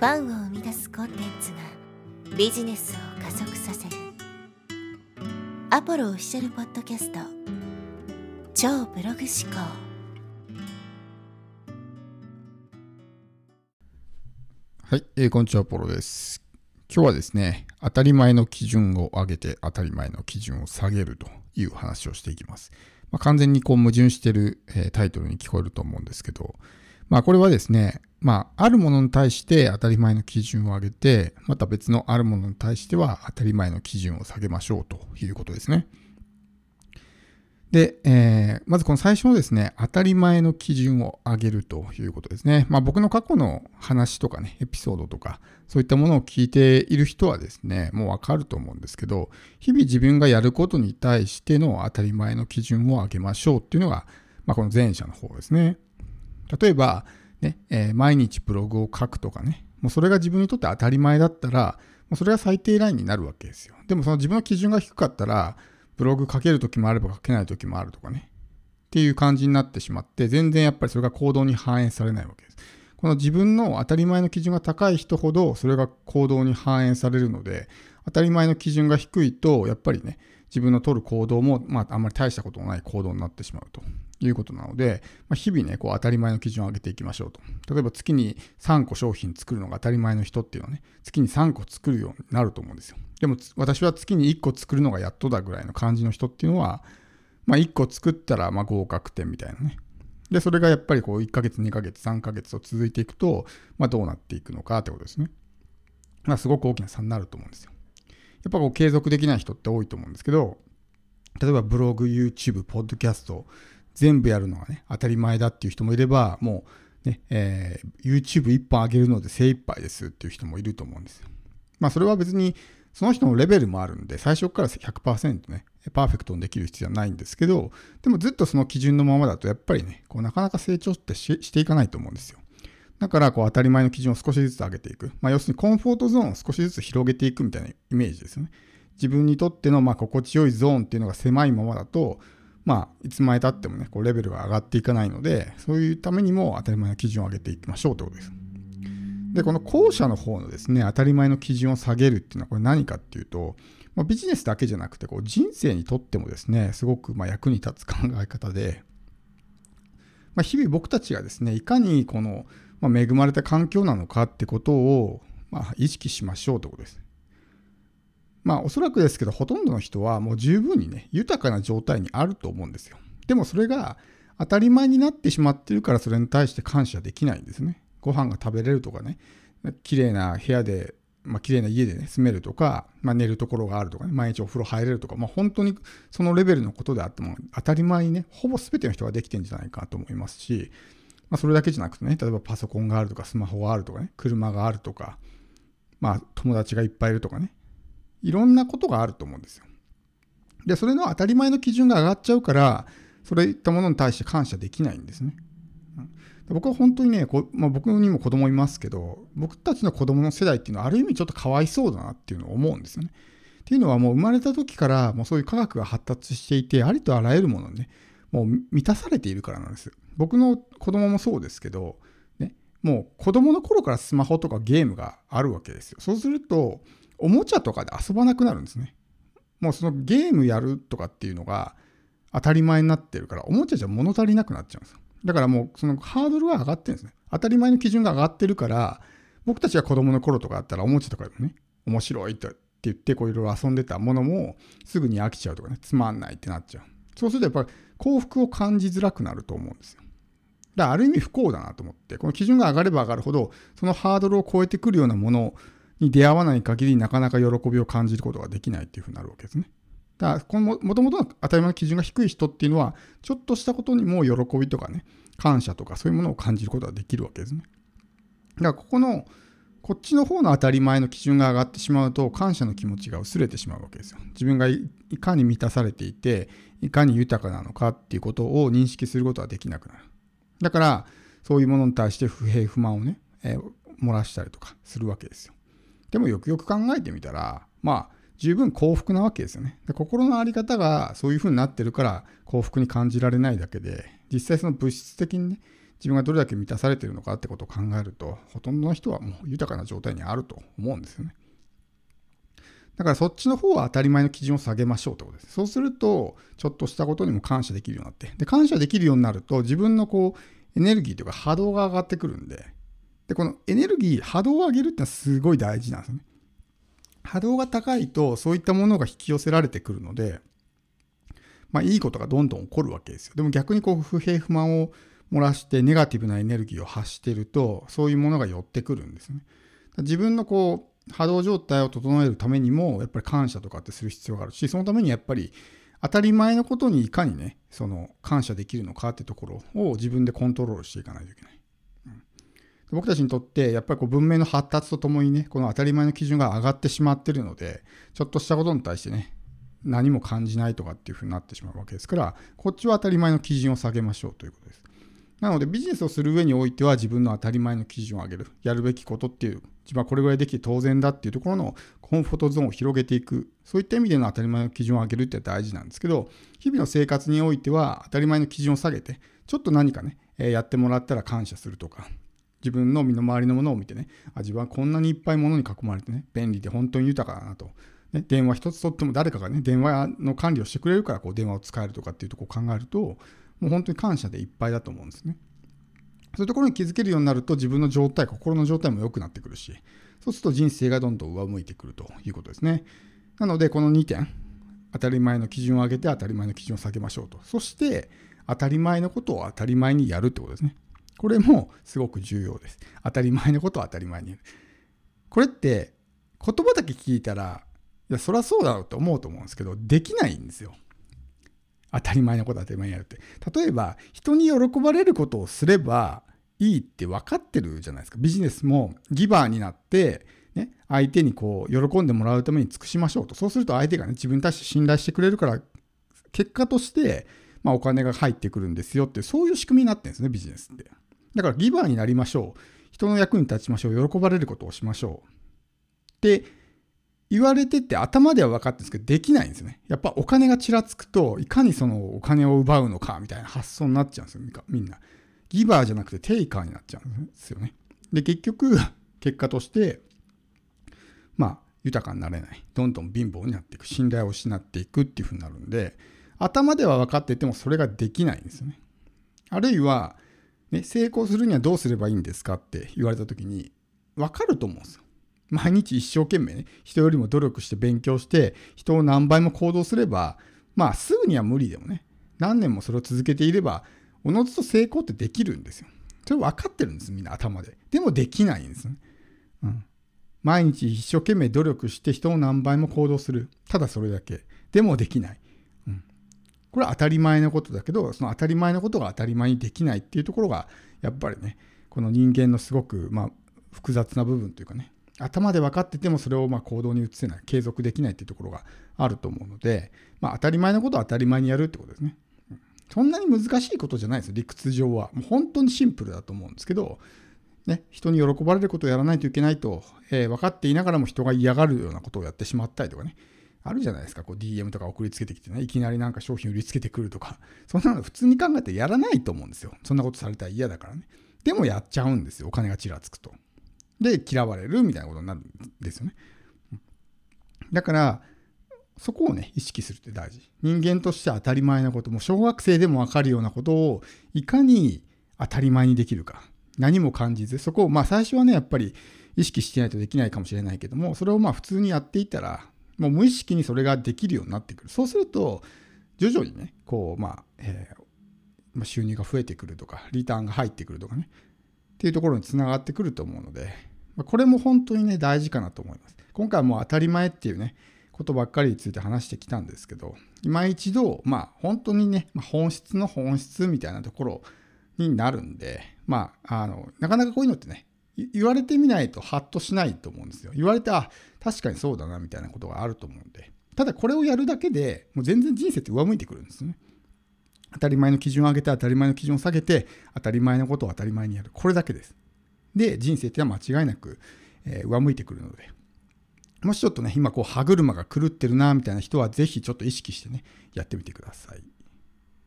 ファンを生み出すコンテンツがビジネスを加速させるアポロオフィシャルポッドキャスト超ブログ思考はい、えー、こんにちは、ポロです。今日はですね、当たり前の基準を上げて当たり前の基準を下げるという話をしていきます。まあ、完全にこう矛盾してる、えー、タイトルに聞こえると思うんですけど、まあこれはですね、まああるものに対して当たり前の基準を上げて、また別のあるものに対しては当たり前の基準を下げましょうということですね。で、えー、まずこの最初のですね、当たり前の基準を上げるということですね。まあ僕の過去の話とかね、エピソードとか、そういったものを聞いている人はですね、もうわかると思うんですけど、日々自分がやることに対しての当たり前の基準を上げましょうっていうのが、まあこの前者の方ですね。例えば、ね、えー、毎日ブログを書くとかね、もうそれが自分にとって当たり前だったら、もうそれが最低ラインになるわけですよ。でもその自分の基準が低かったら、ブログ書ける時もあれば書けない時もあるとかね。っていう感じになってしまって、全然やっぱりそれが行動に反映されないわけです。この自分の当たり前の基準が高い人ほど、それが行動に反映されるので、当たり前の基準が低いと、やっぱりね、自分の取る行動も、まあ、あんまり大したことのない行動になってしまうということなので、まあ、日々ね、こう当たり前の基準を上げていきましょうと。例えば月に3個商品作るのが当たり前の人っていうのはね、月に3個作るようになると思うんですよ。でも私は月に1個作るのがやっとだぐらいの感じの人っていうのは、まあ、1個作ったらま合格点みたいなね。で、それがやっぱりこう1ヶ月、2ヶ月、3ヶ月と続いていくと、まあ、どうなっていくのかってことですね。まあ、すごく大きな差になると思うんですよ。やっぱこう継続できない人って多いと思うんですけど、例えばブログ、YouTube、ポッドキャスト、全部やるのがね、当たり前だっていう人もいれば、もうね、えー、YouTube1 本上げるので精一杯ですっていう人もいると思うんですよ。まあそれは別にその人のレベルもあるんで、最初から100%ね、パーフェクトにできる必要はないんですけど、でもずっとその基準のままだと、やっぱりね、こうなかなか成長ってしていかないと思うんですよ。だから、こう当たり前の基準を少しずつ上げていく。まあ、要するにコンフォートゾーンを少しずつ広げていくみたいなイメージですよね。自分にとってのまあ心地よいゾーンっていうのが狭いままだと、まあ、いつまでたってもね、こうレベルが上がっていかないので、そういうためにも当たり前の基準を上げていきましょうということです。で、この後者の方のですね、当たり前の基準を下げるっていうのはこれ何かっていうと、まあ、ビジネスだけじゃなくて、こう人生にとってもですね、すごくまあ役に立つ考え方で、まあ、日々僕たちがですね、いかにこの、ま恵まれた環境なのかってことを、まあ、意識しましょうということです。まあおそらくですけど、ほとんどの人はもう十分にね、豊かな状態にあると思うんですよ。でもそれが当たり前になってしまってるからそれに対して感謝できないんですね。ご飯が食べれるとかね、綺麗な部屋で、まあ綺麗な家でね、住めるとか、まあ寝るところがあるとかね、毎日お風呂入れるとか、まあ本当にそのレベルのことであっても当たり前にね、ほぼ全ての人ができてるんじゃないかと思いますし、まあそれだけじゃなくてね、例えばパソコンがあるとか、スマホがあるとかね、車があるとか、まあ友達がいっぱいいるとかね、いろんなことがあると思うんですよ。で、それの当たり前の基準が上がっちゃうから、そういったものに対して感謝できないんですね。僕は本当にね、こまあ、僕にも子供いますけど、僕たちの子供の世代っていうのはある意味ちょっとかわいそうだなっていうのを思うんですよね。っていうのはもう生まれた時からもうそういう科学が発達していて、ありとあらゆるものにね、もう満たされているからなんです。僕の子供もそうですけど、ね、もう子供の頃からスマホとかゲームがあるわけですよ。そうすると、おもちゃとかで遊ばなくなるんですね。もうそのゲームやるとかっていうのが当たり前になってるから、おもちゃじゃ物足りなくなっちゃうんですよ。だからもうそのハードルが上がってるんですね。当たり前の基準が上がってるから、僕たちが子供の頃とかあったらおもちゃとかでもね、面白いって言ってこういろいろ遊んでたものもすぐに飽きちゃうとかね、つまんないってなっちゃう。そうするとやっぱり幸福を感じづらくなると思うんですよ。だからある意味不幸だなと思って、この基準が上がれば上がるほど、そのハードルを超えてくるようなものに出会わない限りなかなか喜びを感じることができないっていうふうになるわけですね。だから、このもともとの当たり前の基準が低い人っていうのは、ちょっとしたことにも喜びとかね、感謝とかそういうものを感じることができるわけですね。だから、ここの、こっちの方の当たり前の基準が上がってしまうと、感謝の気持ちが薄れてしまうわけですよ。自分がいかに満たされていて、いかに豊かなのかっていうことを認識することができなくなる。だから、そういうものに対して不平不満をね、えー、漏らしたりとかするわけですよ。でもよくよく考えてみたら、まあ、十分幸福なわけですよね。で心の在り方がそういう風になってるから幸福に感じられないだけで、実際その物質的にね、自分がどれだけ満たされてるのかってことを考えると、ほとんどの人はもう豊かな状態にあると思うんですよね。だからそっちの方は当たり前の基準を下げましょうってことです。そうすると、ちょっとしたことにも感謝できるようになって。で、感謝できるようになると、自分のこう、エネルギーというか波動が上がってくるんで、で、このエネルギー、波動を上げるってのはすごい大事なんですね。波動が高いと、そういったものが引き寄せられてくるので、まあ、いいことがどんどん起こるわけですよ。でも逆にこう、不平不満を漏らしてネガティブなエネルギーを発してると、そういうものが寄ってくるんですね。自分のこう、波動状態を整えるためにも、やっぱり感謝とかってする必要があるし、そのためにやっぱり当たり前のことにいかにね、その感謝できるのかってところを自分でコントロールしていかないといけない。うん、僕たちにとって、やっぱりこう文明の発達とともにね、この当たり前の基準が上がってしまってるので、ちょっとしたことに対してね、何も感じないとかっていうふうになってしまうわけですから、こっちは当たり前の基準を下げましょうということです。なのでビジネスをする上においては自分の当たり前の基準を上げる。やるべきことっていう、自分はこれぐらいできて当然だっていうところのコンフォートゾーンを広げていく。そういった意味での当たり前の基準を上げるって大事なんですけど、日々の生活においては当たり前の基準を下げて、ちょっと何かね、やってもらったら感謝するとか、自分の身の回りのものを見てね、あ自分はこんなにいっぱいものに囲まれてね、便利で本当に豊かだなと。ね、電話一つ取っても誰かがね、電話の管理をしてくれるからこう電話を使えるとかっていうところを考えると、もう本当に感謝でいっぱいだと思うんですね。そういうところに気づけるようになると自分の状態、心の状態も良くなってくるし、そうすると人生がどんどん上向いてくるということですね。なので、この2点、当たり前の基準を上げて当たり前の基準を下げましょうと。そして、当たり前のことを当たり前にやるってことですね。これもすごく重要です。当たり前のことを当たり前にやる。これって言葉だけ聞いたら、いや、そりゃそうだろうと思うと思うんですけど、できないんですよ。当たり前のこと当たり前にやるって。例えば、人に喜ばれることをすればいいって分かってるじゃないですか。ビジネスもギバーになって、ね、相手にこう、喜んでもらうために尽くしましょうと。そうすると相手がね、自分に対して信頼してくれるから、結果として、まあ、お金が入ってくるんですよって、そういう仕組みになってるんですね、ビジネスって。だからギバーになりましょう。人の役に立ちましょう。喜ばれることをしましょう。って言われてて頭では分かってるんですけど、できないんですよね。やっぱお金がちらつくと、いかにそのお金を奪うのかみたいな発想になっちゃうんですよ、みんな。ギバーじゃなくてテイカーになっちゃうんですよね。で、結局、結果として、まあ、豊かになれない。どんどん貧乏になっていく。信頼を失っていくっていうふうになるんで、頭では分かっててもそれができないんですよね。あるいは、ね、成功するにはどうすればいいんですかって言われた時に、分かると思うんですよ。毎日一生懸命ね、人よりも努力して勉強して、人を何倍も行動すれば、まあすぐには無理でもね、何年もそれを続けていれば、おのずと成功ってできるんですよ。それ分かってるんです、みんな頭で。でもできないんですね。うん。毎日一生懸命努力して人を何倍も行動する。ただそれだけ。でもできない。うん。これは当たり前のことだけど、その当たり前のことが当たり前にできないっていうところが、やっぱりね、この人間のすごく、まあ、複雑な部分というかね、頭で分かっててもそれをま行動に移せない、継続できないっていうところがあると思うので、まあ、当たり前のことは当たり前にやるってことですね。そんなに難しいことじゃないですよ、理屈上は。もう本当にシンプルだと思うんですけど、ね、人に喜ばれることをやらないといけないと、えー、分かっていながらも人が嫌がるようなことをやってしまったりとかね、あるじゃないですか、こう DM とか送りつけてきてね、いきなりなんか商品売りつけてくるとか、そんなの普通に考えてやらないと思うんですよ。そんなことされたら嫌だからね。でもやっちゃうんですよ、お金がちらつくと。で嫌われるみたいなことになるんですよね。だから、そこをね、意識するって大事。人間として当たり前なこと、も小学生でもわかるようなことを、いかに当たり前にできるか。何も感じず、そこを、まあ最初はね、やっぱり意識してないとできないかもしれないけども、それをまあ普通にやっていたら、もう無意識にそれができるようになってくる。そうすると、徐々にね、こう、まあ、えー、収入が増えてくるとか、リターンが入ってくるとかね、っていうところにつながってくると思うので、これも本当にね、大事かなと思います。今回はもう当たり前っていうね、ことばっかりについて話してきたんですけど、今一度、まあ本当にね、本質の本質みたいなところになるんで、まあ、あの、なかなかこういうのってね、言われてみないとハッとしないと思うんですよ。言われて、あ、確かにそうだなみたいなことがあると思うんで。ただこれをやるだけでもう全然人生って上向いてくるんですね。当たり前の基準を上げて当たり前の基準を下げて当たり前のことを当たり前にやる。これだけです。で、人生ってのは間違いなく、えー、上向いてくるので、もしちょっとね、今こう歯車が狂ってるな、みたいな人は、ぜひちょっと意識してね、やってみてください。